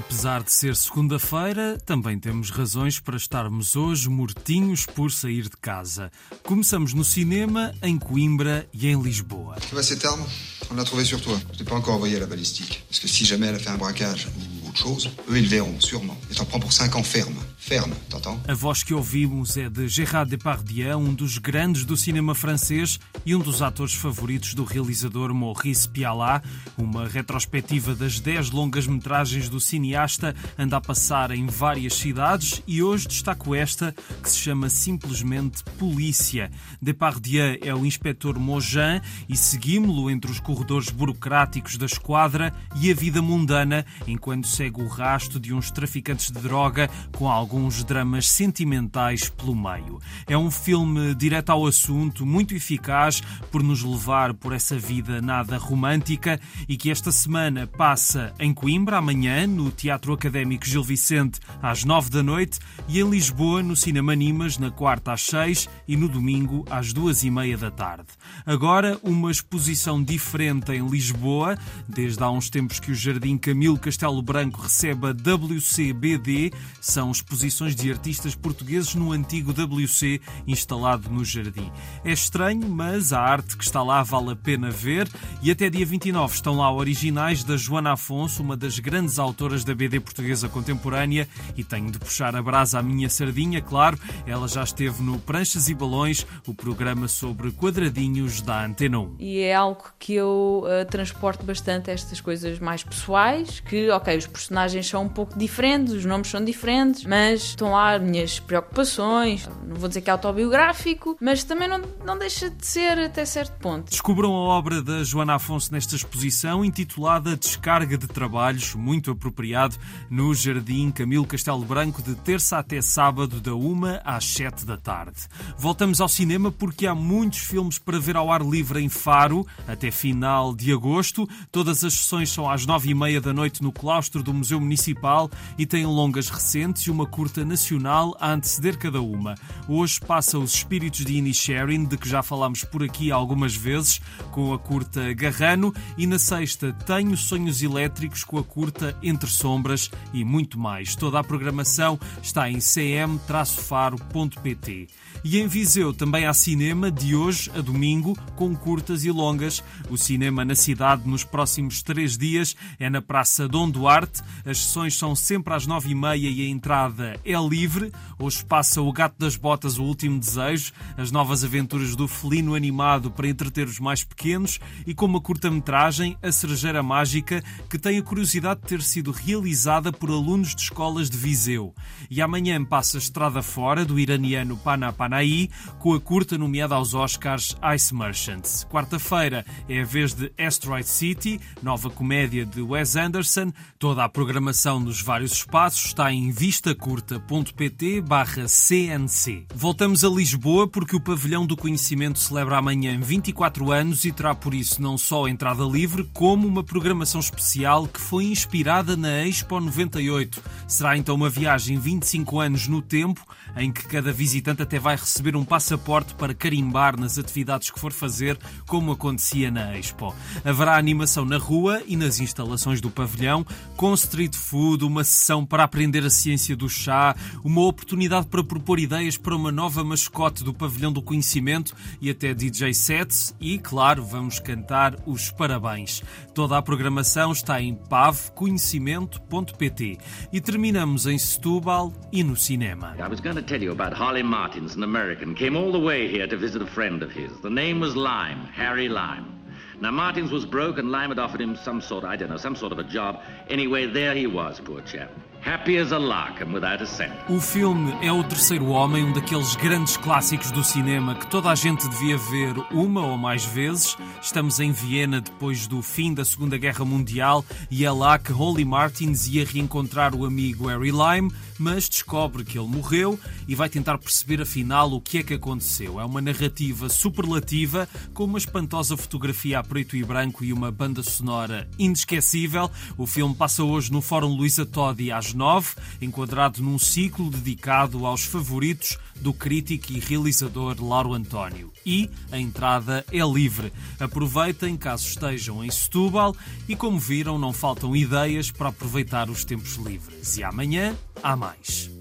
apesar de ser segunda-feira, também temos razões para estarmos hoje mortinhos por sair de casa. Começamos no cinema, em Coimbra e em Lisboa. Tu vois ces termes On l'a trouvé sur toi. Je t'ai pas encore envoyé à la balistique. Parce que si jamais elle a fait un braquage ou autre chose, eux ils verront, sûrement. Et t'en prends pour 5 ans ferme. Ferme, t'entends A voz que ouvimos é de Gérard Depardieu, um dos grandes do cinema francês e um dos atores favoritos do realizador Maurice Pialat. Uma retrospectiva das 10 longas-metragens do cineasta anda a passar em várias cidades e hoje destaco esta que se chama simplesmente Polícia. Depardieu é o inspetor Mojan e seguimos-lo entre os corredores burocráticos da esquadra e a vida mundana enquanto segue o rasto de uns traficantes de droga com alguns dramas sentimentais pelo meio. É um filme direto ao assunto, muito eficaz por nos levar por essa vida nada romântica e que esta semana passa em Coimbra amanhã no Teatro Académico Gil Vicente às nove da noite e em Lisboa no Cinema Nimas na quarta às seis e no domingo às duas e meia da tarde. Agora uma exposição diferente em Lisboa, desde há uns tempos que o Jardim Camilo Castelo Branco recebe a WCBD, são exposições de artistas portugueses no antigo WC instalado no jardim. É estranho, mas a arte que está lá vale a pena ver e até dia 29 estão lá originais da Joana Afonso, uma das grandes autoras da BD portuguesa contemporânea e tenho de puxar a brasa à minha sardinha, claro, ela já esteve no Pranchas e Balões, o programa sobre quadradinhos da Antena 1. E é algo que eu uh, transporto bastante estas coisas mais pessoais, que, ok, os personagens são um pouco diferentes, os nomes são diferentes, mas estão lá as minhas preocupações, não vou dizer que é autobiográfico, mas também não, não deixa de ser até certo ponto. Descubram a obra da Joana Afonso nesta exposição, intitulada Descarga de Trabalhos, muito apropriado, no Jardim Camilo Castelo Branco, de terça até sábado, da 1 às 7 da tarde. Voltamos ao cinema porque há muitos filmes para ver ao ar livre em Faro, até final de agosto. Todas as sessões são às 9 e meia da noite no claustro do Museu Municipal e têm longas recentes e uma curta nacional a anteceder cada uma. Hoje passa Os Espíritos de Inisherin, de que já falámos por aqui algumas vezes, com a curta Garrano, e na sexta Tenho Sonhos Elétricos com a curta Entre Sombras e muito mais. Toda a programação está em cm-faro.pt. E em Viseu também há cinema de hoje a domingo, com curtas e longas. O cinema na cidade nos próximos três dias é na Praça Dom Duarte. As sessões são sempre às nove e meia e a entrada é livre. Hoje passa O Gato das Botas, O Último Desejo, as novas aventuras do felino animado para entreter os mais pequenos e com uma curta-metragem, A Cerejeira Mágica, que tem a curiosidade de ter sido realizada por alunos de escolas de Viseu. E amanhã passa Estrada Fora, do iraniano Pana Panahi, com a curta nomeada aos Oscars Ice Merchants. Quarta-feira é a vez de Asteroid City, nova comédia de Wes Anderson. Toda a programação nos vários espaços está em vistacurta.pt barra CNC. Voltamos a Lisboa porque o Pavilhão do Conhecimento celebra amanhã 24 anos e terá por isso não só entrada livre, como uma programação especial que foi inspirada na Expo 98. Será então uma viagem 25 anos no tempo, em que cada visitante até vai receber um passaporte para carimbar nas atividades que for fazer, como acontecia na Expo. Haverá animação na rua e nas instalações do pavilhão, com street food, uma sessão para aprender a ciência do chá, uma oportunidade para propor ideias para uma nova mascote do pavilhão do conhecimento e até DJ sets e, claro, vamos cantar os parabéns. Toda a programação está em pavconhecimento.pt e terminamos em Setúbal e no cinema. I was going to tell you about Holly Martins, an American. Came all the way here to visit a friend of his. The name was Lime, Harry Lime. Now, Martins was broke, and offered him some sort, I don't know, some sort of a job. Anyway, there he was, poor chap. Happy as a lark and without a cent. O filme é O Terceiro Homem, um daqueles grandes clássicos do cinema que toda a gente devia ver uma ou mais vezes. Estamos em Viena depois do fim da Segunda Guerra Mundial e é lá que Holly Martins ia reencontrar o amigo Harry Lime, mas descobre que ele morreu e vai tentar perceber afinal o que é que aconteceu. É uma narrativa superlativa com uma espantosa fotografia a preto e branco e uma banda sonora inesquecível. O filme passa hoje no Fórum Luísa Todi às nove, enquadrado num ciclo dedicado aos favoritos do crítico e realizador Lauro António. E a entrada é livre. Aproveitem caso estejam em Setúbal e, como viram, não faltam ideias para aproveitar os tempos livres. E amanhã há mais.